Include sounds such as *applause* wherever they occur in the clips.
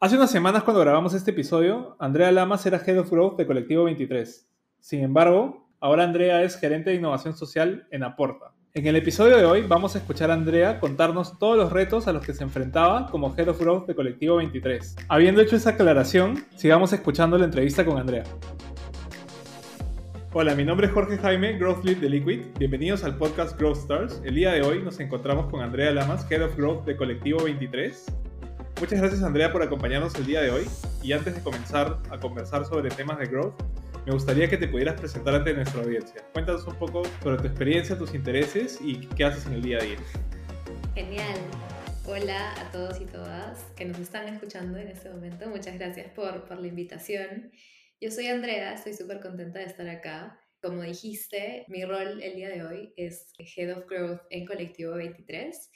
Hace unas semanas cuando grabamos este episodio, Andrea Lamas era Head of Growth de Colectivo 23. Sin embargo, ahora Andrea es gerente de innovación social en Aporta. En el episodio de hoy vamos a escuchar a Andrea contarnos todos los retos a los que se enfrentaba como Head of Growth de Colectivo 23. Habiendo hecho esa aclaración, sigamos escuchando la entrevista con Andrea. Hola, mi nombre es Jorge Jaime, Growth Lead de Liquid. Bienvenidos al podcast Growth Stars. El día de hoy nos encontramos con Andrea Lamas, Head of Growth de Colectivo 23. Muchas gracias Andrea por acompañarnos el día de hoy y antes de comenzar a conversar sobre temas de growth, me gustaría que te pudieras presentar ante nuestra audiencia. Cuéntanos un poco sobre tu experiencia, tus intereses y qué haces en el día a día. Genial. Hola a todos y todas que nos están escuchando en este momento. Muchas gracias por, la invitación. Yo soy Andrea, estoy súper contenta de estar acá. Como dijiste, mi rol el día de hoy es Head of Growth en Colectivo 23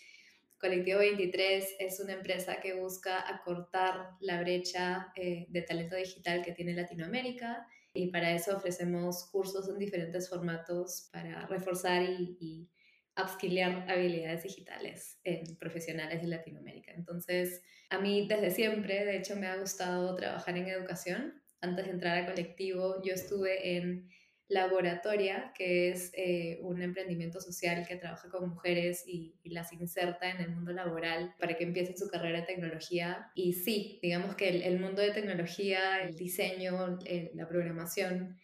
Colectivo 23 es una empresa que busca acortar la brecha eh, de talento digital que tiene Latinoamérica y para eso ofrecemos cursos en diferentes formatos para reforzar y, y habilidades digitales en profesionales de Latinoamérica. Entonces, a mí desde siempre, de hecho, me ha gustado trabajar en educación. Antes de entrar a colectivo, yo estuve en Laboratoria, que es eh, un emprendimiento social que trabaja con mujeres y, las inserta en el mundo laboral para que empiecen su carrera de tecnología. Y sí, digamos que el, mundo de tecnología, el diseño, la programación,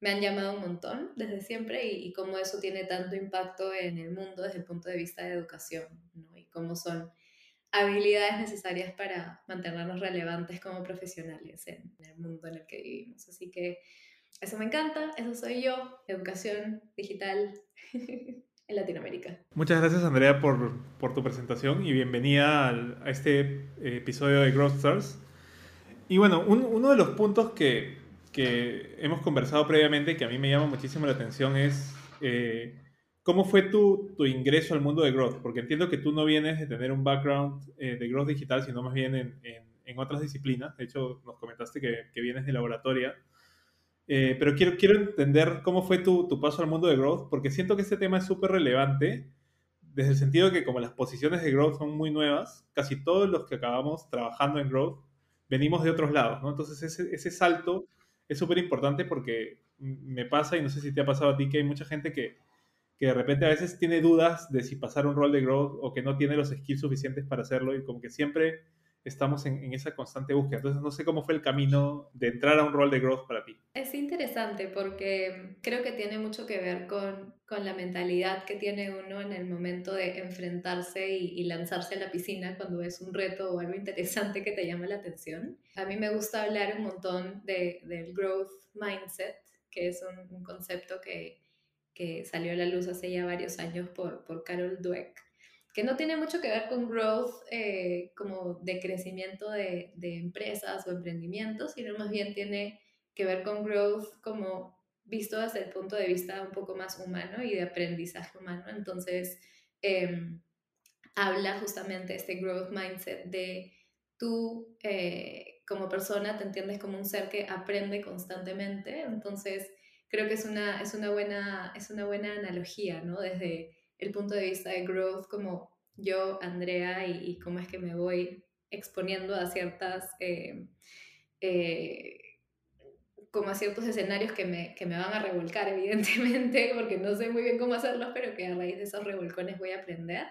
me han llamado un montón desde siempre y, cómo eso tiene tanto impacto en el mundo desde el punto de vista de educación. Y cómo son habilidades necesarias para mantenernos relevantes como profesionales en el mundo en el que vivimos. Así que eso me encanta, eso soy yo, educación digital *laughs* en Latinoamérica. Muchas gracias Andrea por, por tu presentación y bienvenida a este eh, episodio de Growth Stars. Y bueno, uno de los puntos que, que, hemos conversado previamente que a mí me llama muchísimo la atención es eh, cómo fue tu, tu, ingreso al mundo de growth, porque entiendo que tú no vienes de tener un background eh, de growth digital, sino más bien en, en, en, otras disciplinas. De hecho, nos comentaste que, que vienes de laboratoria. Eh, pero quiero, quiero entender cómo fue tu, tu, paso al mundo de growth, porque siento que este tema es súper relevante, desde el sentido que como las posiciones de growth son muy nuevas, casi todos los que acabamos trabajando en growth venimos de otros lados, ¿no? Entonces ese, ese salto es súper importante porque me pasa, y no sé si te ha pasado a ti, que hay mucha gente que, que de repente a veces tiene dudas de si pasar un rol de growth o que no tiene los skills suficientes para hacerlo y como que siempre estamos en, esa constante búsqueda. Entonces, no sé cómo fue el camino de entrar a un rol de growth para ti. Es interesante porque creo que tiene mucho que ver con, con la mentalidad que tiene uno en el momento de enfrentarse y, lanzarse a la piscina cuando es un reto o algo interesante que te llama la atención. A mí me gusta hablar un montón de, del growth mindset, que es un, un concepto que, que salió a la luz hace ya varios años por, por Carol Dweck que no tiene mucho que ver con growth eh, como de crecimiento de, de, empresas o emprendimientos, sino más bien tiene que ver con growth como visto desde el punto de vista un poco más humano y de aprendizaje humano. Entonces, eh, habla justamente este growth mindset de tú eh, como persona te entiendes como un ser que aprende constantemente. Entonces, creo que es una, es una, buena, es una buena analogía, ¿no? Desde el punto de vista de growth como yo, Andrea, y, cómo es que me voy exponiendo a ciertas... Eh, eh, como a ciertos escenarios que me, que me van a revolcar, *laughs* evidentemente, porque no sé muy bien cómo hacerlos, pero que a raíz de esos revolcones voy a aprender.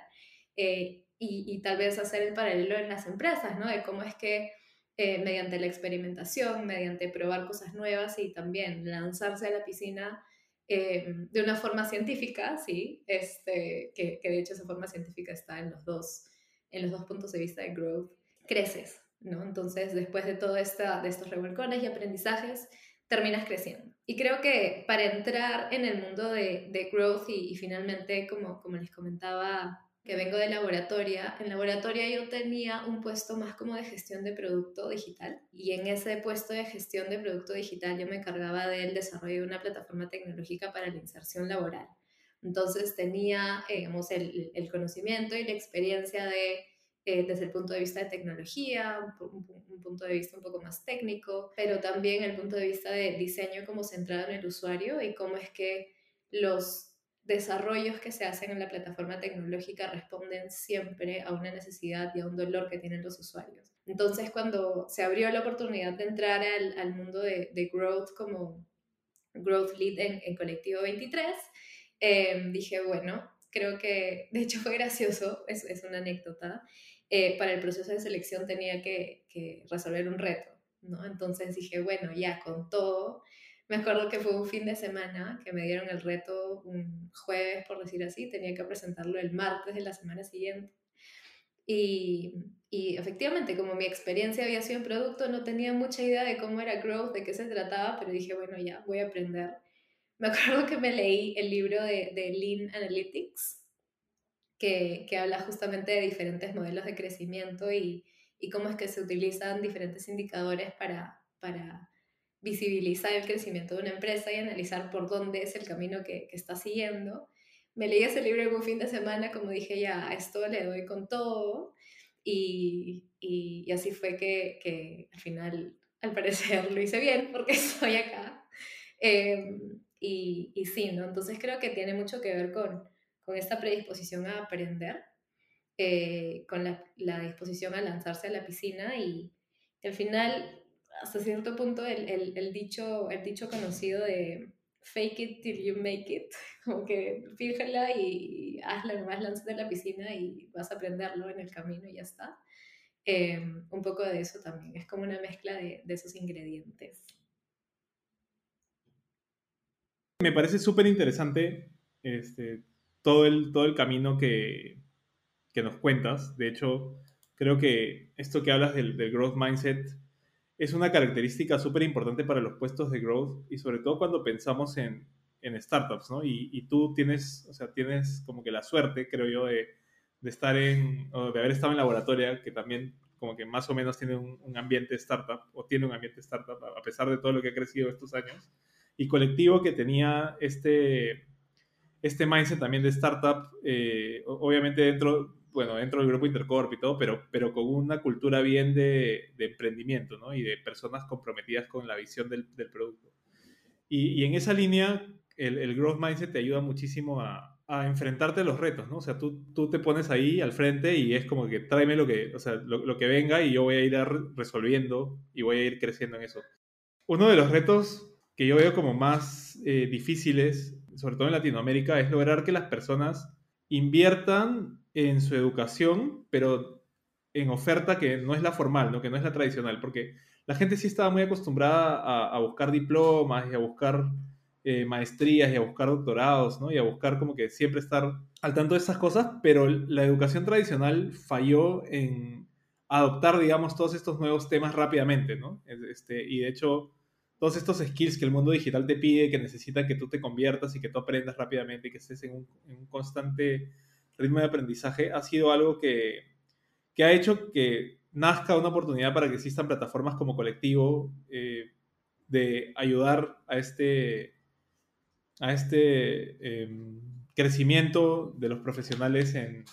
Eh, y, y, tal vez hacer el paralelo en las empresas, ¿no? De cómo es que mediante la experimentación, mediante probar cosas nuevas y también lanzarse a la piscina Em, de una forma científica, sí, este, que, que, de hecho esa forma científica está en los, dos, en los dos puntos de vista de growth, creces, ¿no? Entonces, después de todo esta, de estos revolcones y aprendizajes, terminas creciendo. Y creo que para entrar en el mundo de, de growth y, y, finalmente, como, como les comentaba que vengo de laboratoria. En laboratoria yo tenía un puesto más como de gestión de producto digital y en ese puesto de gestión de producto digital yo me encargaba del desarrollo de una plataforma tecnológica para la inserción laboral. Entonces tenía eh, el, el, conocimiento y la experiencia de, eh, desde el punto de vista de tecnología, un, un, punto de vista un poco más técnico, pero también el punto de vista de diseño como centrado en el usuario y cómo es que los desarrollos que se hacen en la plataforma tecnológica responden siempre a una necesidad y a un dolor que tienen los usuarios. Entonces, cuando se abrió la oportunidad de entrar al, al mundo de, de, growth como growth lead en, en Colectivo 23, eh, dije, bueno, creo que, de hecho fue gracioso, es, es una anécdota, eh, para el proceso de selección tenía que, que, resolver un reto, ¿no? Entonces dije, bueno, ya con todo, me acuerdo que fue un fin de semana que me dieron el reto un jueves, por decir así, tenía que presentarlo el martes de la semana siguiente. Y, y, efectivamente, como mi experiencia había sido en producto, no tenía mucha idea de cómo era growth, de qué se trataba, pero dije, bueno, ya, voy a aprender. *laughs* Me acuerdo que me leí el libro de, de Lean Analytics, que, que, habla justamente de diferentes modelos de crecimiento y, y, cómo es que se utilizan diferentes indicadores para, para visibilizar el crecimiento de una empresa y analizar por dónde es el camino que, que está siguiendo me leí ese libro en fin de semana, como dije, ya, a esto le doy con todo. Y, y, así fue que, que, al final, al parecer, lo hice bien porque *laughs* estoy acá. Eh, y, y, sí, ¿no? Entonces creo que tiene mucho que ver con, con esta predisposición a aprender, eh, con la, la, disposición a lanzarse a la piscina y al final, hasta cierto punto, el, el, el, dicho, el dicho conocido de fake it till you make it, *laughs* como que fíjala y hazla nomás, lánzate a la piscina y vas a aprenderlo en el camino y ya está. Eh, un poco de eso también, es como una mezcla de, de esos ingredientes. Me parece súper interesante este, todo, el, todo el camino que, que nos cuentas. De hecho, creo que esto que hablas del, del growth mindset es una característica súper importante para los puestos de growth y sobre todo cuando pensamos en, en startups, ¿no? Y, y, tú tienes, o sea, tienes como que la suerte, creo yo, de, de estar en, de haber estado en laboratorio, que también como que más o menos tiene un, un, ambiente startup, o tiene un ambiente startup, a pesar de todo lo que ha crecido estos años, y colectivo que tenía este, este mindset también de startup, eh, obviamente dentro, bueno, dentro del grupo Intercorp y todo, pero, pero con una cultura bien de, emprendimiento, ¿no? Y de personas comprometidas con la visión del, producto. Y, en esa línea, el, el, growth mindset te ayuda muchísimo a, enfrentarte a los retos, ¿no? O sea, tú, tú te pones ahí al frente y es como que tráeme lo que, o sea, lo, que venga y yo voy a ir resolviendo y voy a ir creciendo en eso. Uno de los retos que yo veo como más eh, difíciles, sobre todo en Latinoamérica, es lograr que las personas inviertan en su educación, pero en oferta que no es la formal, ¿no? que no es la tradicional, porque la gente sí estaba muy acostumbrada a, buscar diplomas y a buscar eh, maestrías y a buscar doctorados, ¿no? Y a buscar como que siempre estar al tanto de esas cosas, pero la educación tradicional falló en adoptar, digamos, todos estos nuevos temas rápidamente, ¿no? Este, y de hecho, todos estos skills que el mundo digital te pide, que necesita que tú te conviertas y que tú aprendas rápidamente y que estés en un constante ritmo de aprendizaje ha sido algo que, que, ha hecho que nazca una oportunidad para que existan plataformas como colectivo eh, de ayudar a este, a este eh, crecimiento de los profesionales en,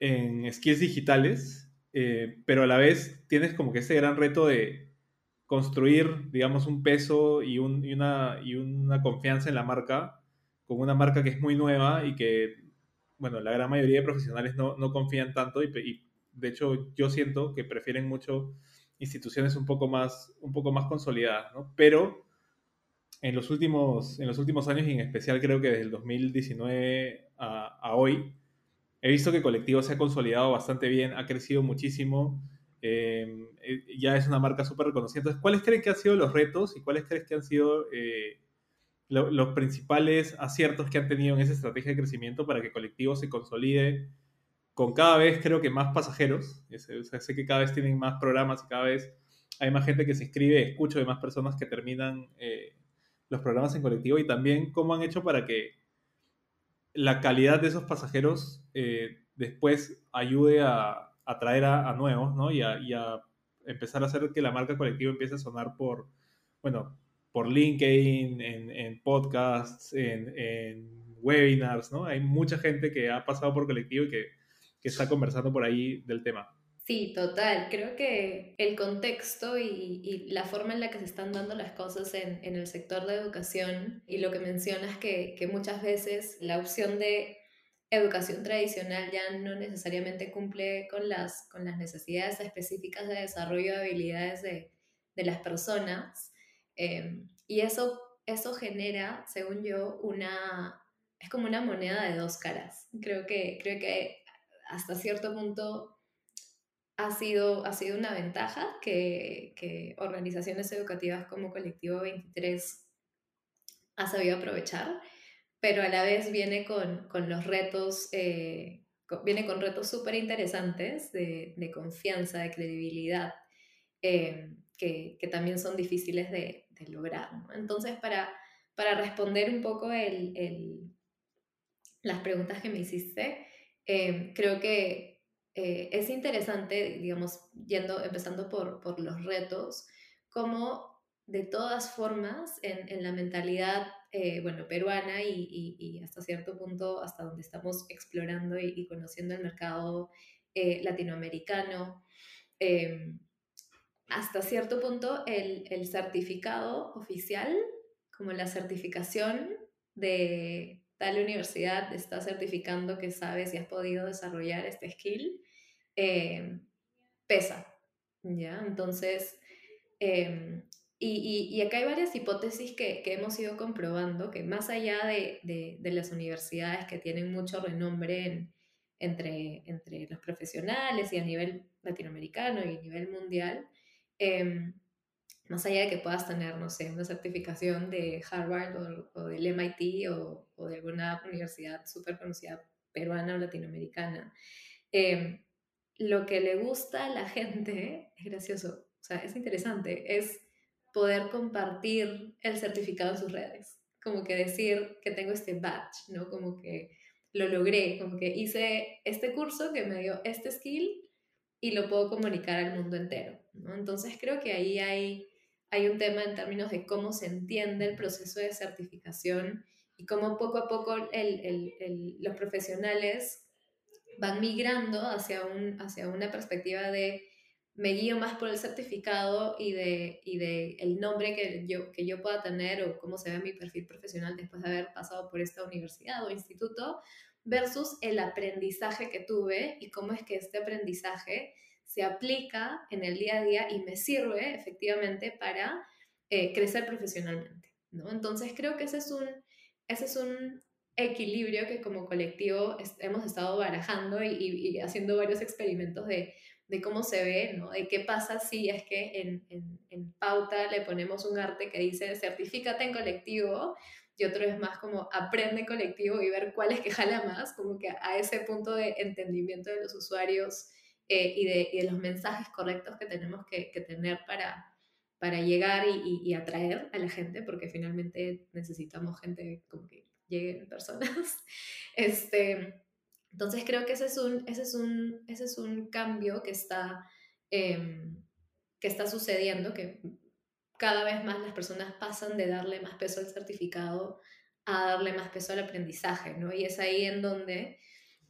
en skills digitales, eh, pero a la vez tienes como que ese gran reto de construir, digamos, un peso y, y, una, y una confianza en la marca, con una marca que es muy nueva y que bueno, la gran mayoría de profesionales no, no confían tanto y, de hecho yo siento que prefieren mucho instituciones un poco más, un poco más consolidadas, ¿no? Pero en los, últimos, en los últimos años y en especial creo que desde el 2019 a, a hoy, he visto que Colectivo se ha consolidado bastante bien, ha crecido muchísimo, eh, ya es una marca súper reconocida. Entonces, ¿cuáles creen que han sido los retos y cuáles crees que han sido eh, lo, los principales aciertos que han tenido en esa estrategia de crecimiento para que Colectivo se consolide con cada vez, creo que más pasajeros. Sé que cada vez tienen más programas cada vez hay más gente que se inscribe. Escucho de más personas que terminan eh, los programas en colectivo y también cómo han hecho para que la calidad de esos pasajeros eh, después ayude a atraer a, a, nuevos, ¿no? Y a, y a, empezar a hacer que la marca colectivo empiece a sonar por, bueno, por LinkedIn, en, en podcasts, en, en, webinars, ¿no? Hay mucha gente que ha pasado por colectivo y que, que está conversando por ahí del tema. Sí, total. Creo que el contexto y, y, la forma en la que se están dando las cosas en, en el sector de educación y lo que mencionas que, que muchas veces la opción de educación tradicional ya no necesariamente cumple con las, con las necesidades específicas de desarrollo de habilidades de, de las personas. Em, y eso, eso genera, según yo, una, es como una moneda de dos caras. Creo que, creo que hasta cierto punto ha sido, ha sido una ventaja que, que organizaciones educativas como Colectivo 23 ha sabido aprovechar pero a la vez viene con, con los retos, eh, viene con retos súper interesantes de, de, confianza, de credibilidad, eh, que, que, también son difíciles de, de lograr. Entonces, para, para responder un poco el, el, las preguntas que me hiciste, eh, creo que es interesante, digamos, yendo, empezando por, por los retos, cómo de todas formas en, en la mentalidad eh, bueno, peruana y, hasta cierto punto, hasta donde estamos explorando y, conociendo el mercado eh, latinoamericano. Hasta cierto punto, el, el, certificado oficial, como la certificación de tal universidad está certificando que sabes y has podido desarrollar este skill, em, pesa. ¿ya? Entonces, em, y, acá hay varias hipótesis que, hemos ido comprobando, que más allá de, las universidades que tienen mucho renombre entre, entre los profesionales y a nivel latinoamericano y a nivel mundial, em, más allá de que puedas tener, no sé, una certificación de Harvard o, del MIT o, de alguna universidad súper conocida peruana o latinoamericana, em, lo que le gusta a la gente, es gracioso, o sea, es interesante, es poder compartir el certificado en sus redes. Como que decir que tengo este badge, ¿no? Como que lo logré, como que hice este curso que me dio este skill y lo puedo comunicar al mundo entero, ¿no? Entonces creo que ahí hay, hay un tema en términos de cómo se entiende el proceso de certificación y cómo poco a poco los profesionales van migrando hacia, un, hacia una perspectiva de me guío más por el certificado y de, y de el nombre que yo, que yo pueda tener o cómo se ve mi perfil profesional después de haber pasado por esta universidad o instituto, versus el aprendizaje que tuve y cómo es que este aprendizaje se aplica en el día a día y me sirve efectivamente para eh, crecer profesionalmente. ¿no? Entonces creo que ese es un, ese es un equilibrio que como colectivo hemos estado barajando y, y haciendo varios experimentos de de cómo se ve, ¿no? De qué pasa si es que en, en, pauta le ponemos un arte que dice certifícate en colectivo y otro es más como aprende colectivo y ver cuál es que jala más, como que a ese punto de entendimiento de los usuarios eh, y, de, y, de, los mensajes correctos que tenemos que, que tener para, para llegar y, y, atraer a la gente, porque finalmente necesitamos gente como que lleguen personas. *laughs* Este, entonces creo que ese es un, ese es un, ese es un cambio que está, em, que está sucediendo, que cada vez más las personas pasan de darle más peso al certificado a darle más peso al aprendizaje, ¿no? Y es ahí en donde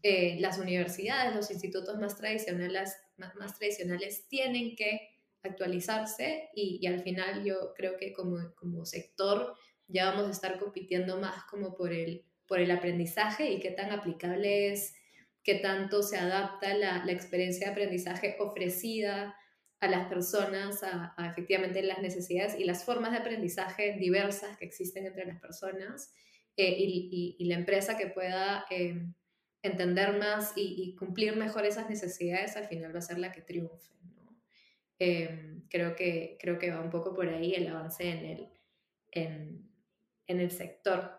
eh, las universidades, los institutos más tradicionales, más, tradicionales tienen que actualizarse y, al final yo creo que como, como sector ya vamos a estar compitiendo más como por el por el aprendizaje y qué tan aplicable es, qué tanto se adapta la, la experiencia de aprendizaje ofrecida a las personas, a, efectivamente las necesidades y las formas de aprendizaje diversas que existen entre las personas eh, y, y, la empresa que pueda eh, entender más y, cumplir mejor esas necesidades al final va a ser la que triunfe. Eh, creo, que, creo que va un poco por ahí el avance en el, en, el sector.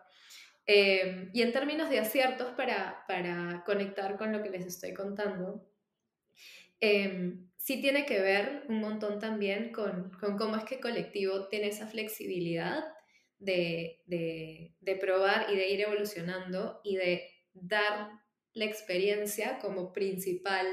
Em, y en términos de aciertos para, para, conectar con lo que les estoy contando, eh, sí tiene que ver un montón también con, con, cómo es que colectivo tiene esa flexibilidad de, de, de, probar y de ir evolucionando y de dar la experiencia como principal,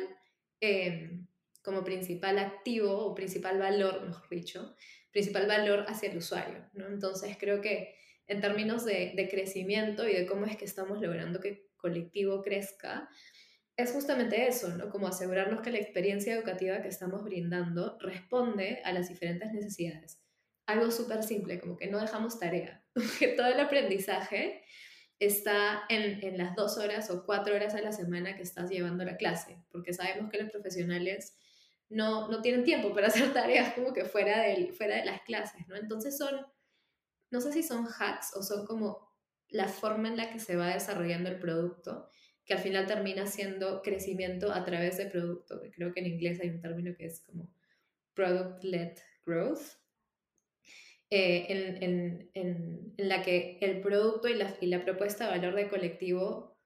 em, como principal activo o principal valor, mejor dicho, principal valor hacia el usuario. ¿no? Entonces creo que en términos de, crecimiento y de cómo es que estamos logrando que colectivo crezca, es justamente eso, ¿no? Como asegurarnos que la experiencia educativa que estamos brindando responde a las diferentes necesidades. Algo súper simple, como que no dejamos tarea, *laughs* que todo el aprendizaje está en, en, las dos horas o cuatro horas a la semana que estás llevando la clase, porque sabemos que los profesionales no, no tienen tiempo para *laughs* hacer tareas como que fuera, del, fuera de las clases, ¿no? Entonces son, no sé si son hacks o son como la forma en la que se va desarrollando el producto, que al final termina siendo crecimiento a través de producto. Creo que en inglés hay un término que es como product-led growth, eh, en, en, en, en, la que el producto y la, y la propuesta de valor de colectivo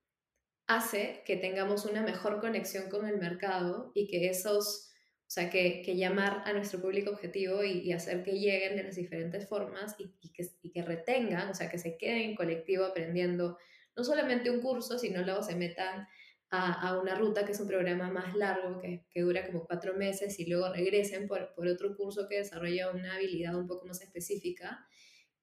hace que tengamos una mejor conexión con el mercado y que esos, o sea, que, que llamar a nuestro público objetivo y, y, hacer que lleguen de las diferentes formas y, y, que, y que retengan, o sea, que se queden en colectivo aprendiendo no solamente un curso, sino luego se metan a, a, una ruta que es un programa más largo, que, que, dura como cuatro meses, y luego regresen por, por, otro curso que desarrolla una habilidad un poco más específica,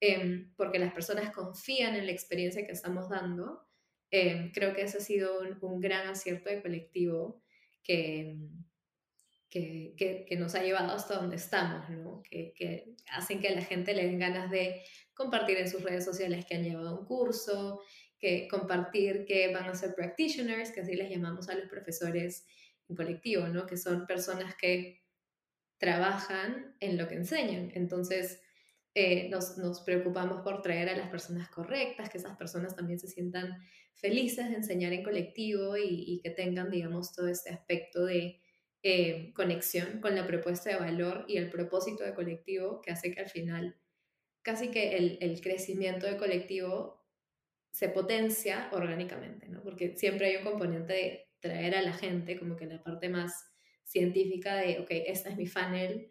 eh, porque las personas confían en la experiencia que estamos dando. Eh, creo que ese ha sido un, un gran acierto de colectivo que, que, que, que, nos ha llevado hasta donde estamos, ¿no? que, que hacen que a la gente le den ganas de compartir en sus redes sociales que han llevado un curso, que compartir que van a ser practitioners, que así les llamamos a los profesores en colectivo, ¿no? Que son personas que trabajan en lo que enseñan. Entonces, eh, nos, nos, preocupamos por traer a las personas correctas, que esas personas también se sientan felices de enseñar en colectivo y, y que tengan, digamos, todo este aspecto de eh, conexión con la propuesta de valor y el propósito de colectivo que hace que al final casi que el, el crecimiento de colectivo se potencia orgánicamente, ¿no? Porque siempre hay un componente de traer a la gente, como que la parte más científica de, ok, esta es mi funnel,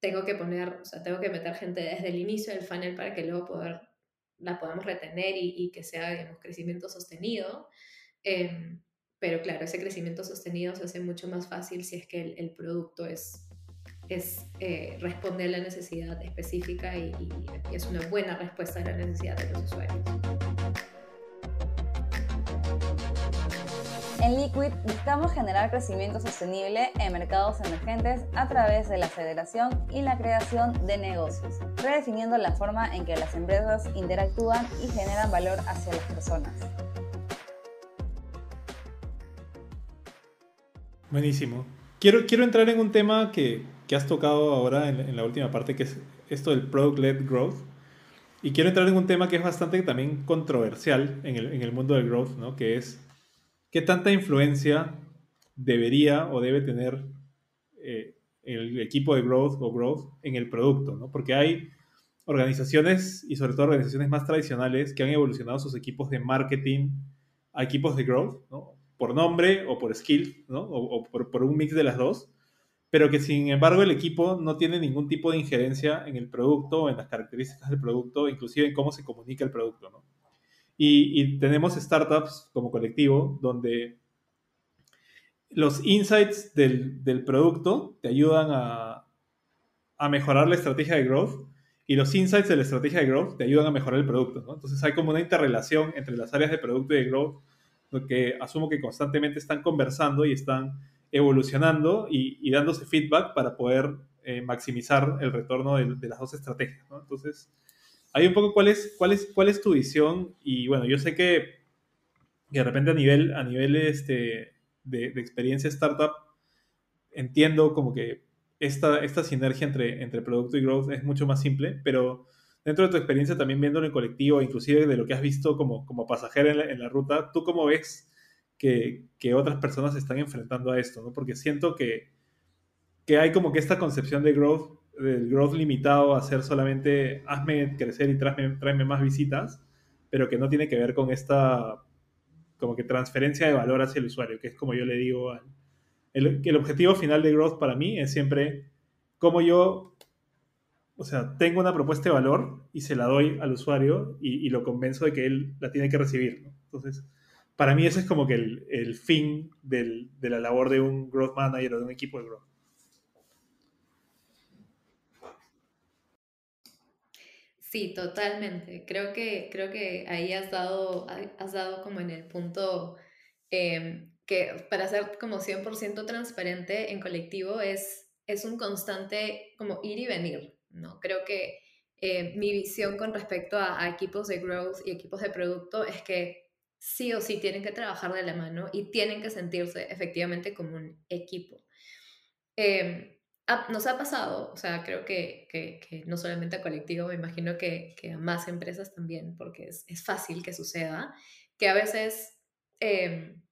tengo que poner, o sea, tengo que meter gente desde el inicio del funnel para que luego poder, la podamos retener y, y que sea, digamos, crecimiento sostenido. Eh, pero claro, ese crecimiento sostenido se hace mucho más fácil si es que el, producto es, es eh, responder a la necesidad específica y es una buena respuesta a la necesidad de los usuarios. En Liquid buscamos generar crecimiento sostenible en mercados emergentes a través de la federación y la creación de negocios, redefiniendo la forma en que las empresas interactúan y generan valor hacia las personas. Buenísimo. Quiero, quiero entrar en un tema que, que has tocado ahora en, en, la última parte, que es esto del Product-Led Growth. Y quiero entrar en un tema que es bastante también controversial en el, en el mundo del growth, ¿no? que es ¿qué tanta influencia debería o debe tener eh, el equipo de growth o growth en el producto? ¿no? Porque hay organizaciones y sobre todo organizaciones más tradicionales que han evolucionado sus equipos de marketing a equipos de growth, ¿no? por nombre o por skill, ¿no? o, por, por, un mix de las dos, pero que sin embargo el equipo no tiene ningún tipo de injerencia en el producto, en las características del producto, inclusive en cómo se comunica el producto. ¿no? Y, y, tenemos startups como colectivo donde los insights del, del producto te ayudan a, a, mejorar la estrategia de growth y los insights de la estrategia de growth te ayudan a mejorar el producto. ¿no? Entonces hay como una interrelación entre las áreas de producto y de growth que asumo que constantemente están conversando y están evolucionando y, y dándose feedback para poder eh, maximizar el retorno de, de, las dos estrategias. ¿no? Entonces, hay un poco cuál es, cuál es, cuál es tu visión y bueno, yo sé que, que de repente a nivel, a nivel este, de, experiencia startup entiendo como que esta, esta sinergia entre, entre producto y growth es mucho más simple, pero dentro de tu experiencia también viéndolo en colectivo, inclusive de lo que has visto como, como pasajero en la, en la ruta, ¿tú cómo ves que, que, otras personas se están enfrentando a esto? ¿no? Porque siento que, que hay como que esta concepción de growth del growth limitado a ser solamente hazme crecer y tráeme, tráeme, más visitas, pero que no tiene que ver con esta como que transferencia de valor hacia el usuario, que es como yo le digo, el, el objetivo final de growth para mí es siempre como yo, o sea, tengo una propuesta de valor y se la doy al usuario y, y lo convenzo de que él la tiene que recibir. ¿no? Entonces, para mí ese es como que el, el fin del, de la labor de un growth manager o de un equipo de growth. Sí, totalmente. Creo que, creo que ahí has dado, has dado como en el punto eh, que para ser como 100% transparente en colectivo es, es un constante como ir y venir, ¿no? Creo que eh, mi visión con respecto a, equipos de growth y equipos de producto es que sí o sí tienen que trabajar de la mano y tienen que sentirse efectivamente como un equipo. Em, nos ha pasado, o sea, creo que, que, no solamente a colectivo, me imagino que, que a más empresas también, porque es, es, fácil que suceda, que a veces em,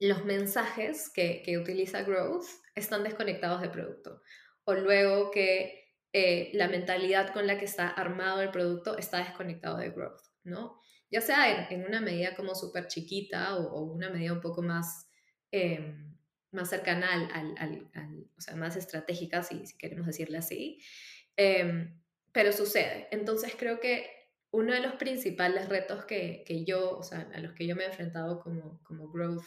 los mensajes que, que utiliza Growth están desconectados de producto. O luego que eh, la mentalidad con la que está armado el producto está desconectado de Growth, ¿no? Ya sea en, una medida como súper chiquita o, una medida un poco más... Eh, más cercana al, al, al, o sea, más estratégica, si, si queremos decirle así. Em, pero sucede. Entonces creo que uno de los principales retos que, que, yo, o sea, a los que yo me he enfrentado como, como growth,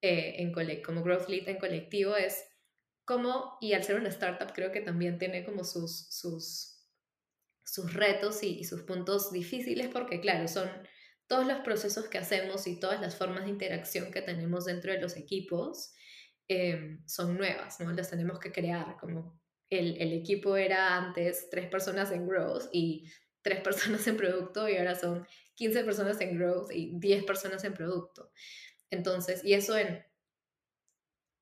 eh, en como growth lead en colectivo es cómo, y al ser una startup creo que también tiene como sus, sus, sus retos y, y sus puntos difíciles porque claro, son todos los procesos que hacemos y todas las formas de interacción que tenemos dentro de los equipos Em, son nuevas, ¿no? Las tenemos que crear, como el, equipo era antes tres personas en growth y tres *laughs* personas en producto y ahora son 15 personas en growth y 10 personas en producto. Entonces, y eso en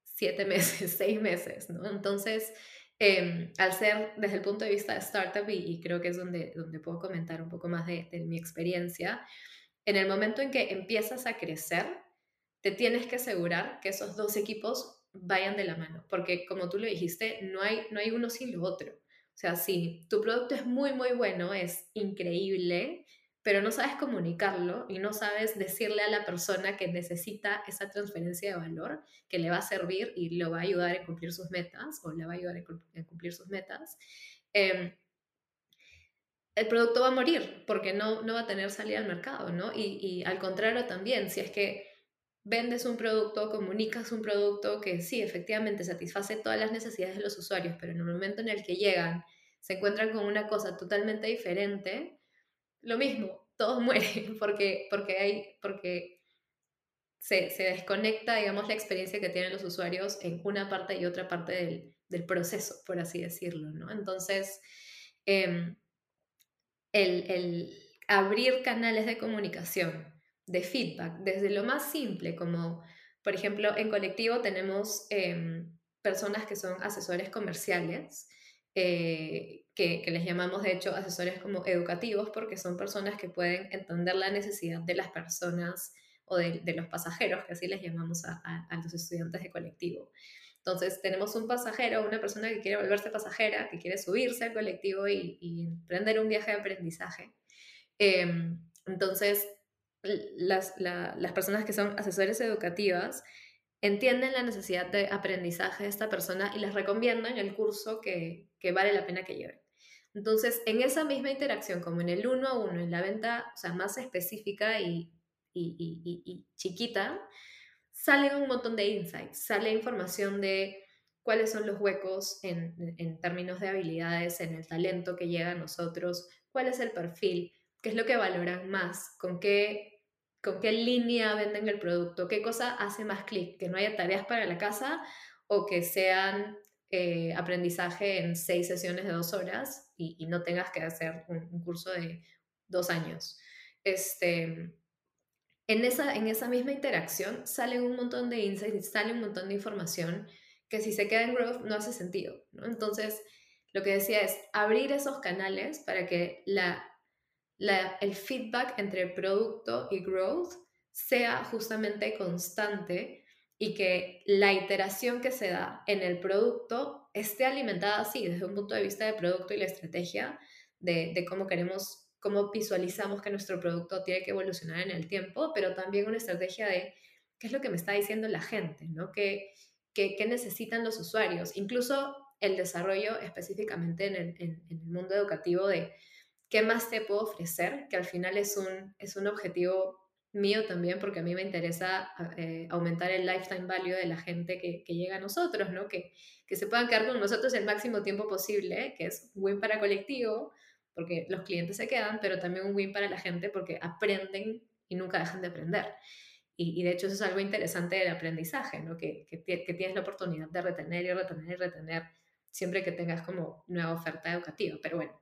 siete *laughs* meses, seis meses, ¿no? Entonces, eh, al ser desde el punto de vista de startup, y, creo que es donde, donde puedo comentar un poco más de mi experiencia, en el momento en que empiezas a crecer, te tienes que asegurar que esos dos equipos vayan de la mano, porque como tú lo dijiste, no hay, no hay uno sin lo otro. O sea, si tu producto es muy, muy bueno, es increíble, pero no sabes comunicarlo y no sabes decirle a la persona que necesita esa transferencia de valor, que le va a servir y lo va a ayudar a cumplir sus metas o le va a ayudar a cumplir sus metas, em, el producto va a morir porque no, no va a tener salida al mercado, ¿no? Y, y al contrario también, si es que vendes un producto, comunicas un producto que sí, efectivamente satisface todas las necesidades de los usuarios, pero en el momento en el que llegan se encuentran con una cosa totalmente diferente, lo mismo, todos *laughs* mueren porque, porque, hay, porque se, se, desconecta, digamos, la experiencia que tienen los usuarios en una parte y otra parte del, del proceso, por así decirlo, ¿no? Entonces, em, el, el abrir canales de comunicación de feedback, desde lo más simple, como por ejemplo en colectivo tenemos em, personas que son asesores comerciales, eh, que, les llamamos de hecho asesores como educativos, porque son personas que pueden entender la necesidad de las personas o de, los pasajeros, que así les llamamos a, los estudiantes de colectivo. Entonces, tenemos un pasajero, una persona que quiere volverse pasajera, que quiere subirse al colectivo y, emprender un viaje de aprendizaje. Em, entonces, las, las personas que son asesores educativas entienden la necesidad de aprendizaje de esta persona y les recomiendan el curso que, que vale la pena que lleven. Entonces, en esa misma interacción, como en el uno a uno, en la venta o sea, más específica y, y, y, y, chiquita, salen un montón de insights, sale información de cuáles son los huecos en, en, términos de habilidades, en el talento que llega a nosotros, cuál es el perfil, qué es lo que valoran más, con qué con qué línea venden el producto, qué cosa hace más clic, que no haya tareas para la casa o que sean eh, aprendizaje en seis sesiones de dos horas y, no tengas que hacer un, curso de dos años. Este, en, esa, en esa misma interacción salen un montón de insights, sale un montón de información que si se queda en growth no hace sentido. Entonces, lo que decía es abrir esos canales para que la el feedback entre producto y growth sea justamente constante y que la iteración que se da en el producto esté alimentada así, desde un punto de vista de producto y la estrategia de, cómo queremos, cómo visualizamos que nuestro producto tiene que evolucionar en el tiempo, pero también una estrategia de qué es lo que me está diciendo la gente, ¿no? ¿Qué, qué, qué necesitan los usuarios? Incluso el desarrollo específicamente en el, en el mundo educativo de ¿qué más te puedo ofrecer? Que al final es un, es un objetivo mío también, porque a mí me interesa eh, aumentar el lifetime value de la gente que, que llega a nosotros, ¿no? Que, que, se puedan quedar con nosotros el máximo tiempo posible, que es win para colectivo, porque los clientes se quedan, pero también un win para la gente porque aprenden y nunca dejan de aprender. Y, y de hecho eso es algo interesante del aprendizaje, ¿no? Que, que, que tienes la oportunidad de retener y retener y retener siempre que tengas como nueva oferta educativa. Pero bueno,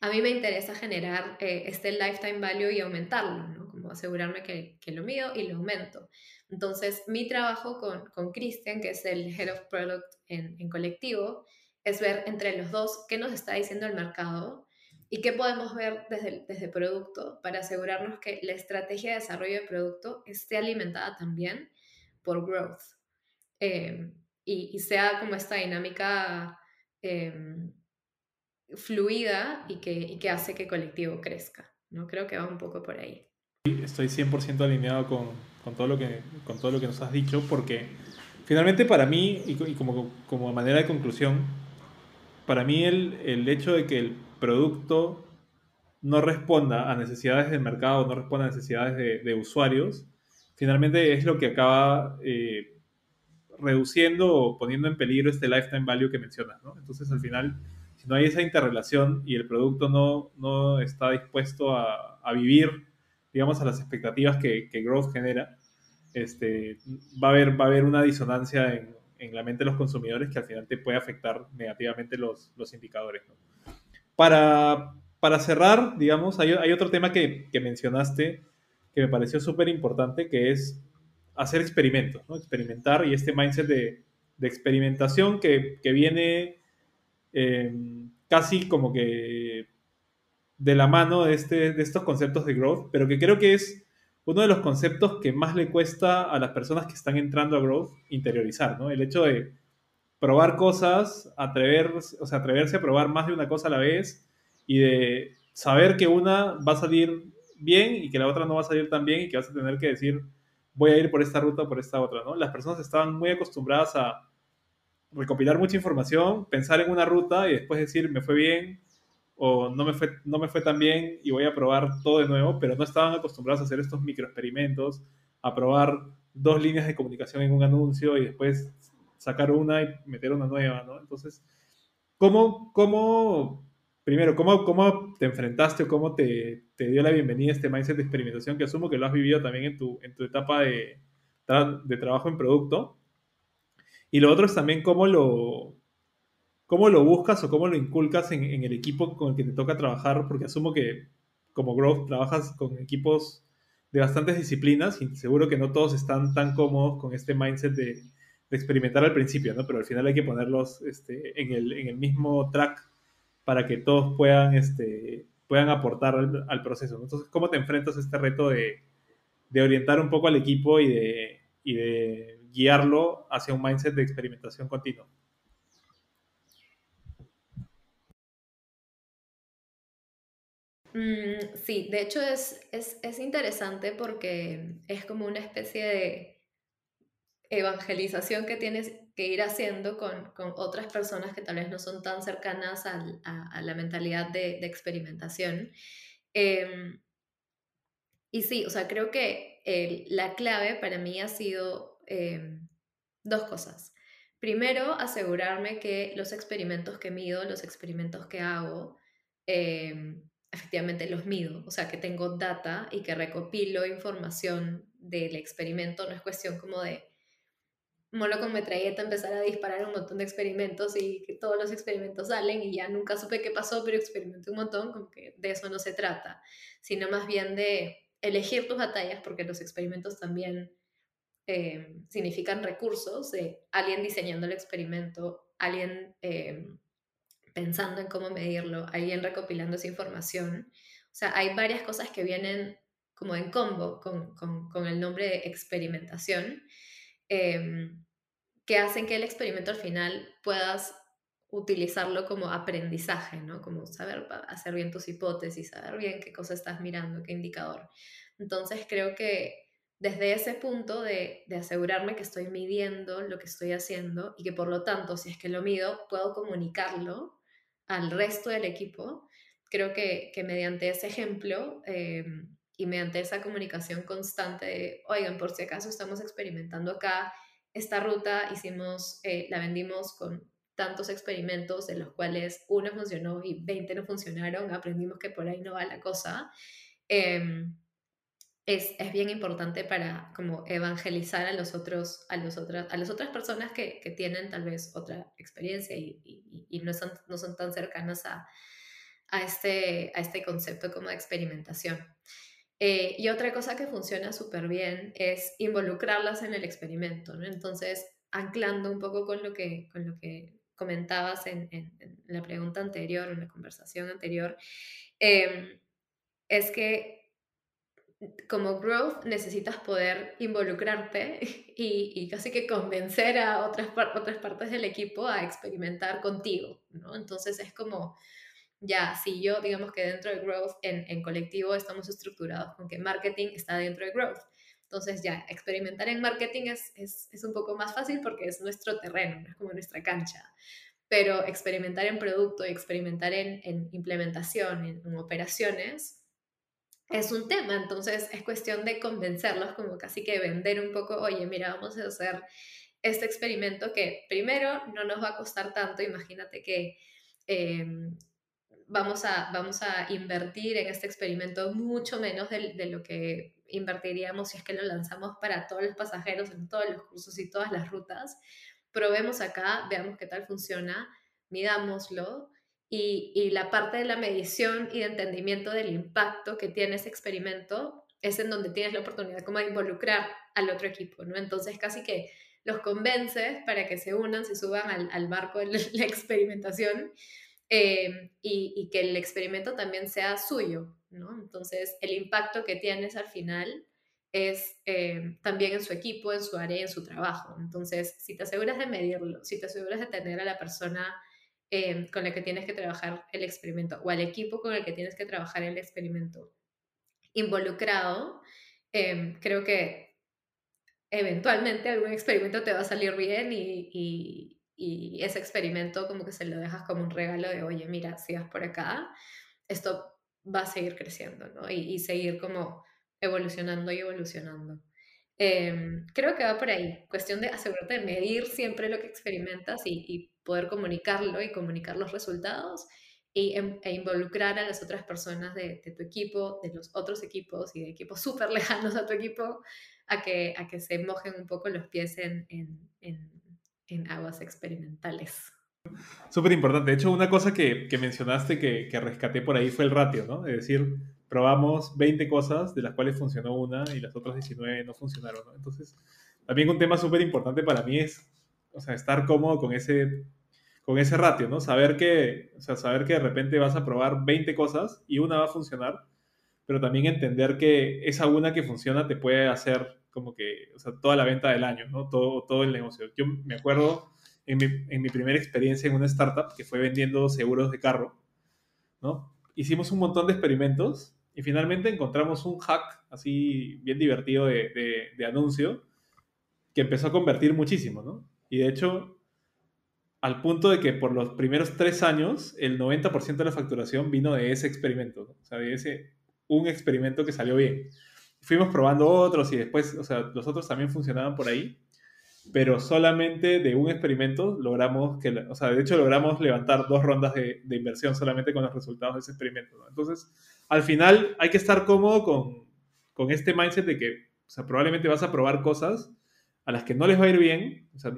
a mí me interesa generar eh, este lifetime value y aumentarlo, ¿no? Como asegurarme que, que lo mido y lo aumento. Entonces, mi trabajo con, con Christian, que es el Head of Product en, en colectivo, es ver entre los dos qué nos está diciendo el mercado y qué podemos ver desde, desde producto para asegurarnos que la estrategia de desarrollo de producto esté alimentada también por growth eh, y, sea como esta dinámica eh, fluida y que, hace que el colectivo crezca. ¿no? Creo que va un poco por ahí. Estoy 100% alineado con, todo lo que, nos has dicho porque finalmente para mí y, como, manera de conclusión, para mí el, hecho de que el producto no responda a necesidades del mercado, no responda a necesidades de, usuarios, finalmente es lo que acaba eh, reduciendo o poniendo en peligro este lifetime value que mencionas. Entonces, al final, no hay esa interrelación y el producto no, no está dispuesto a, a vivir, digamos, a las expectativas que, que, Growth genera, este, va, a haber, va a haber una disonancia en, en, la mente de los consumidores que al final te puede afectar negativamente los, los indicadores. Para, para cerrar, digamos, hay, hay otro tema que, que, mencionaste que me pareció súper importante, que es hacer experimentos, ¿no? experimentar y este mindset de, de experimentación que, que viene eh, casi como que de la mano de, este, de estos conceptos de growth, pero que creo que es uno de los conceptos que más le cuesta a las personas que están entrando a growth interiorizar, ¿no? El hecho de probar cosas, atrever, o sea, atreverse a probar más de una cosa a la vez y de saber que una va a salir bien y que la otra no va a salir tan bien y que vas a tener que decir, voy a ir por esta ruta o por esta otra, ¿no? Las personas estaban muy acostumbradas a recopilar mucha información, pensar en una ruta y después decir, me fue bien o no me fue, no me fue tan bien y voy a probar todo de nuevo, pero no estaban acostumbrados a hacer estos microexperimentos, a probar dos líneas de comunicación en un anuncio y después sacar una y meter una nueva, ¿no? Entonces, ¿cómo, cómo primero, ¿cómo, cómo te enfrentaste o cómo te, te, dio la bienvenida este mindset de experimentación que asumo que lo has vivido también en tu, en tu etapa de, de trabajo en producto? Y lo otro es también cómo lo, cómo lo buscas o cómo lo inculcas en, el equipo con el que te toca trabajar, porque asumo que como Growth trabajas con equipos de bastantes disciplinas y seguro que no todos están tan cómodos con este mindset de, experimentar al principio, ¿no? Pero al final hay que ponerlos este, en, el, en, el, mismo track para que todos puedan, este, puedan aportar al, al proceso. Entonces, ¿cómo te enfrentas a este reto de, de orientar un poco al equipo y de, y de guiarlo hacia un mindset de experimentación continua? Mm, sí, de hecho es, es, es interesante porque es como una especie de evangelización que tienes que ir haciendo con, con, otras personas que tal vez no son tan cercanas a, la mentalidad de, de experimentación. Eh, y sí, o sea, creo que la clave para mí ha sido eh, dos cosas. Primero, asegurarme que los experimentos que mido, los experimentos que hago, eh, efectivamente los mido, o sea, que tengo data y que recopilo información del experimento, no es cuestión como de mono con metralleta empezar a disparar un montón de experimentos y que todos los experimentos salen y ya nunca supe qué pasó, pero experimenté un montón, como que de eso no se trata, sino más bien de elegir tus batallas, porque los experimentos también eh, significan recursos de alguien diseñando el experimento, alguien eh, pensando en cómo medirlo, alguien recopilando esa información. O sea, hay varias cosas que vienen como en combo con, con, el nombre de experimentación eh, que hacen que el experimento al final puedas utilizarlo como aprendizaje, ¿no? Como saber hacer bien tus hipótesis, saber bien qué cosa estás mirando, qué indicador. Entonces creo que desde ese punto de, asegurarme que estoy midiendo lo que estoy haciendo y que por lo tanto, si es que lo mido, puedo comunicarlo al resto del equipo, creo que, que mediante ese ejemplo eh, y mediante esa comunicación constante de, oigan, por si acaso estamos experimentando acá, esta ruta hicimos, eh, la vendimos con tantos experimentos de los cuales uno funcionó y 20 no funcionaron, aprendimos que por ahí no va la cosa. Eh, es, es, bien importante para como evangelizar a los otros a los otras a las otras personas que, que tienen tal vez otra experiencia y, y, y no son no son tan cercanas a, a este, a este concepto como de experimentación. Eh, y otra cosa que funciona súper bien es involucrarlas en el experimento, ¿no? Entonces, anclando un poco con lo que, con lo que comentabas en, la pregunta anterior, en la conversación anterior, em, es que como growth necesitas poder involucrarte *laughs* y, y, casi que convencer a otras, otras partes del equipo a experimentar contigo, ¿no? Entonces es como ya, si yo, digamos que dentro de Growth, en, en colectivo estamos estructurados con marketing está dentro de Growth. Entonces ya, experimentar en marketing es, es, es un poco más fácil porque es nuestro terreno, es como nuestra cancha. Pero experimentar en producto experimentar en, en implementación, en, en operaciones, es un tema, entonces es cuestión de convencerlos, como casi que vender un poco, oye, mira, vamos a hacer este experimento que primero no nos va a costar tanto, imagínate que eh, vamos a, vamos a invertir en este experimento mucho menos de, de, lo que invertiríamos si es que lo lanzamos para todos los pasajeros en todos los cursos y todas las rutas. Probemos acá, veamos qué tal funciona, midámoslo y, y la parte de la medición y de entendimiento del impacto que tiene ese experimento es en donde tienes la oportunidad como de involucrar al otro equipo, ¿no? Entonces casi que los convences para que se unan, se suban al, al barco de la *laughs* experimentación eh, y, y, que el experimento también sea suyo, ¿no? Entonces, el impacto que tienes al final es eh, también en su equipo, en su área, en su trabajo. Entonces, si te aseguras de medirlo, si te aseguras de tener a la persona eh, con la que tienes que trabajar el experimento o al equipo con el que tienes que trabajar el experimento involucrado, creo que eventualmente algún experimento te va a salir bien y, y ese experimento como que se lo dejas como un regalo de, oye, mira, si vas por acá, esto va a seguir creciendo, ¿no? Y, seguir como evolucionando y evolucionando. Eh, creo que va por ahí, cuestión de asegurarte de medir siempre lo que experimentas y poder comunicarlo y comunicar los resultados y, e involucrar a las otras personas de, de, tu equipo, de los otros equipos y de equipos *laughs* súper lejanos a tu equipo, a que, a que se mojen un poco los pies en, en, en en aguas experimentales. Súper importante. De hecho, una cosa que, que mencionaste que, que, rescaté por ahí fue el ratio, ¿no? Es decir, probamos 20 cosas, de las cuales funcionó una y las otras 19 no funcionaron, ¿no? Entonces, también un tema súper importante para mí es, o sea, estar cómodo con ese, con ese ratio, ¿no? Saber que, o sea, saber que de repente vas a probar 20 cosas y una va a funcionar, pero también entender que esa una que funciona te puede hacer como que, o sea, toda la venta del año, ¿no? Todo, todo el negocio. Yo me acuerdo en mi, en mi primera experiencia en una startup que fue vendiendo seguros de carro, ¿no? Hicimos un montón de experimentos y finalmente encontramos un hack así bien divertido de, anuncio que empezó a convertir muchísimo, ¿no? Y de hecho, al punto de que por los primeros tres años, el 90% de la facturación vino de ese experimento, o sea, de ese un experimento que salió bien fuimos probando otros y después, o sea, los otros también funcionaban por ahí, pero solamente de un experimento logramos que, o sea, de hecho logramos levantar dos rondas de, de inversión solamente con los resultados de ese experimento. Entonces, al final hay que estar cómodo con, con este mindset de que, o sea, probablemente vas a probar cosas a las que no les va a ir bien, o sea,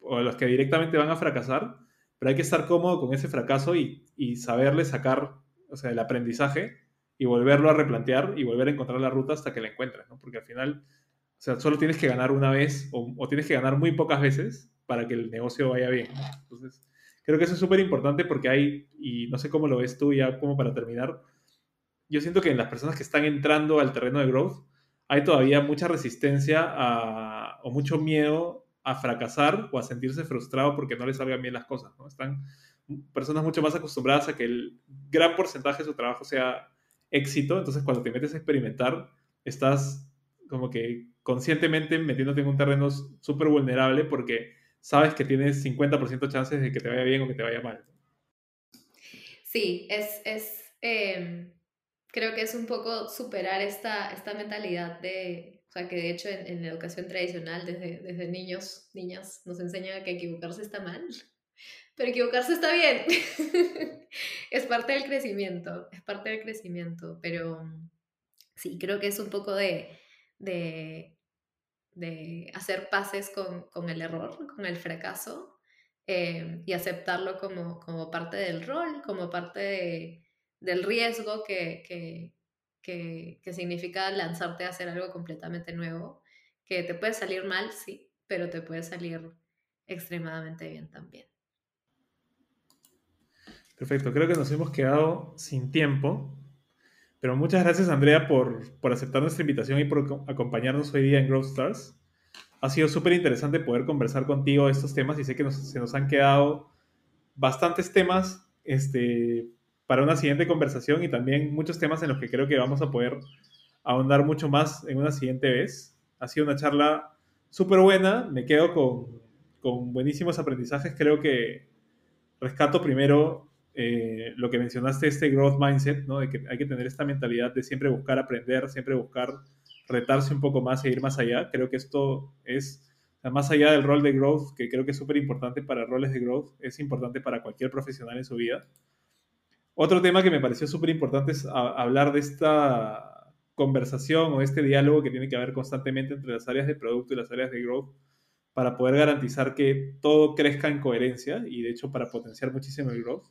o a las que directamente van a fracasar, pero hay que estar cómodo con ese fracaso y, y saberle sacar, o sea, el aprendizaje y volverlo a replantear y volver a encontrar la ruta hasta que la encuentres, ¿no? Porque al final, o sea, solo tienes que ganar una vez o, tienes que ganar muy pocas veces para que el negocio vaya bien. Entonces, creo que eso es súper importante porque hay, y no sé cómo lo ves tú ya como para terminar, yo siento que en las personas que están entrando al terreno de growth hay todavía mucha resistencia a, o mucho miedo a fracasar o a sentirse frustrado porque no les salgan bien las cosas. ¿no? Están personas mucho más acostumbradas a que el gran porcentaje de su trabajo sea éxito, entonces cuando te metes a experimentar, estás como que conscientemente metiéndote en un terreno súper vulnerable porque sabes que tienes 50% chances de que te vaya bien o que te vaya mal. Sí, es, es eh, creo que es un poco superar esta, esta mentalidad de, o sea, que de hecho en, en la educación tradicional, desde, desde niños, niñas, nos enseñan que equivocarse está mal *laughs* pero equivocarse está bien. *laughs* es parte del crecimiento, es parte del crecimiento, pero sí, creo que es un poco de, de, de hacer pases con, con, el error, con el fracaso, eh, y aceptarlo como, como parte del rol, como parte de, del riesgo que, que, que, que significa lanzarte a hacer algo completamente nuevo, que te puede salir mal, sí, pero te puede salir extremadamente bien también. Perfecto, creo que nos hemos quedado sin tiempo, pero muchas gracias Andrea por, por aceptar nuestra invitación y por acompañarnos hoy día en Growth Stars. Ha sido súper interesante poder conversar contigo estos temas y sé que se nos han quedado bastantes temas este, para una siguiente conversación y también muchos temas en los que creo que vamos a poder ahondar mucho más en una siguiente vez. Ha sido una charla súper buena, me quedo con, con buenísimos aprendizajes. Creo que rescato primero eh, lo que mencionaste, este growth mindset, ¿no? de que hay que tener esta mentalidad de siempre buscar aprender, siempre buscar retarse un poco más e ir más allá. Creo que esto es, más allá del rol de growth, que creo que es súper importante para roles de growth, es importante para cualquier profesional en su vida. Otro tema que me pareció súper importante es hablar de esta conversación o este diálogo que tiene que haber constantemente entre las áreas de producto y las áreas de growth para poder garantizar que todo crezca en coherencia y de hecho para potenciar muchísimo el growth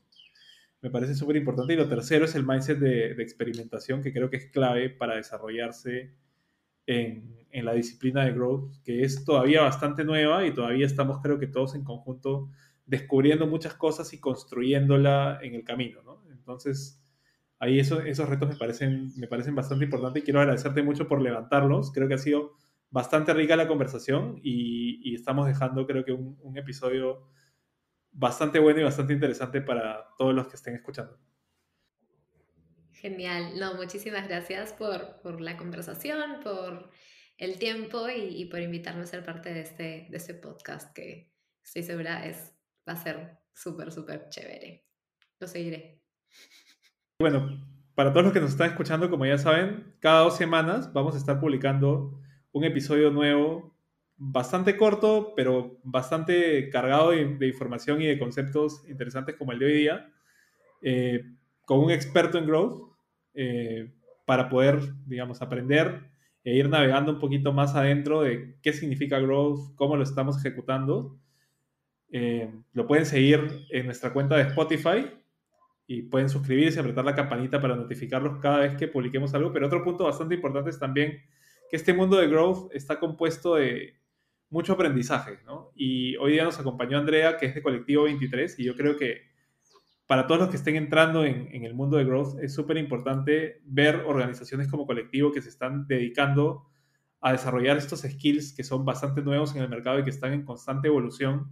me parece súper importante. Y lo tercero es el mindset de, experimentación, que creo que es clave para desarrollarse en, en, la disciplina de growth, que es todavía bastante nueva y todavía estamos, creo que todos en conjunto, descubriendo muchas cosas y construyéndola en el camino, ¿no? Entonces, ahí eso, esos retos me parecen, me parecen bastante importantes y quiero agradecerte mucho por levantarlos. Creo que ha sido bastante rica la conversación y, estamos dejando, creo que, un, episodio bastante bueno y bastante interesante para todos los que estén escuchando. Genial, no, muchísimas gracias por, por la conversación, por el tiempo y, y, por invitarme a ser parte de este, de este podcast que estoy segura es, va a ser súper, súper chévere. Lo seguiré. Bueno, para todos los que nos están escuchando, como ya saben, cada dos semanas vamos a estar publicando un episodio nuevo bastante corto, pero bastante cargado de, información y de conceptos interesantes como el de hoy día, eh, con un experto en growth, eh, para poder, digamos, aprender e ir navegando un poquito más adentro de qué significa growth, cómo lo estamos ejecutando. Eh, lo pueden seguir en nuestra cuenta de Spotify y pueden suscribirse y apretar la campanita para notificarlos cada vez que publiquemos algo. Pero otro punto bastante importante es también que este mundo de growth está compuesto de mucho aprendizaje, ¿no? Y hoy día nos acompañó Andrea, que es de Colectivo 23, y yo creo que para todos los que estén entrando en, en el mundo de growth es súper importante ver organizaciones como Colectivo que se están dedicando a desarrollar estos skills que son bastante nuevos en el mercado y que están en constante evolución.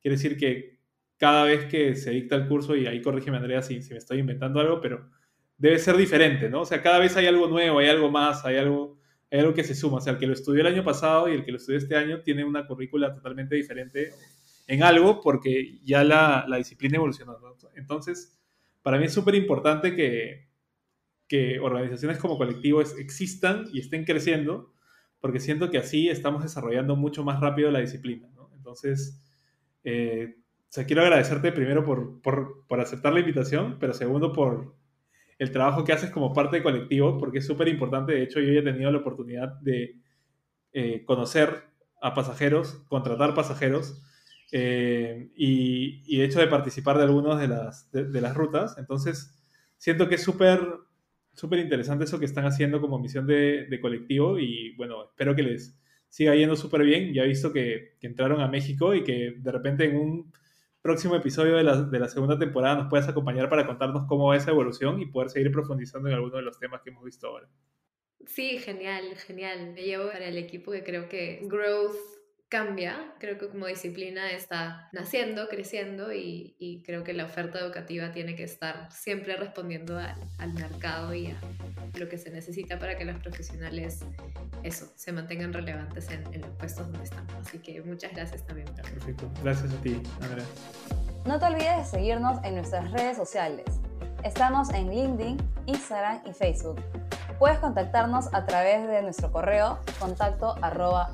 Quiere decir que cada vez que se dicta el curso, y ahí corrígeme Andrea si, si me estoy inventando algo, pero debe ser diferente, ¿no? O sea, cada vez hay algo nuevo, hay algo más, hay algo hay algo que se suma. O sea, el que lo estudió el año pasado y el que lo estudió este año tiene una currícula totalmente diferente en algo porque ya la, la disciplina evolucionó. Entonces, para mí es súper importante que, que organizaciones como colectivos existan y estén creciendo porque siento que así estamos desarrollando mucho más rápido la disciplina. ¿no? Entonces, eh, sea, quiero agradecerte primero por, por, por aceptar la invitación, pero segundo por, el trabajo que haces como parte de colectivo, porque es súper importante. De hecho, yo ya he tenido la oportunidad de eh, conocer a pasajeros, contratar pasajeros eh, y, y, de hecho de participar de algunas de las, de, las rutas. Entonces, siento que es súper súper interesante eso que están haciendo como misión de, de, colectivo y bueno, espero que les siga yendo súper bien. Ya he visto que, que entraron a México y que de repente en un próximo episodio de la, de la, segunda temporada nos puedas acompañar para contarnos cómo va esa evolución y poder seguir profundizando en algunos de los temas que hemos visto ahora. Sí, genial, genial. Me llevo para el equipo que creo que growth cambia, creo que como disciplina está naciendo, creciendo y, y, creo que la oferta educativa tiene que estar siempre respondiendo al, al mercado y a lo que se necesita para que los profesionales eso, se mantengan relevantes en, en los puestos donde están. Así que muchas gracias también. Perfecto. Gracias a ti, Andrea. No te olvides de seguirnos en nuestras redes sociales. Estamos en LinkedIn, Instagram y Facebook. Puedes contactarnos a través de nuestro correo contacto arroba.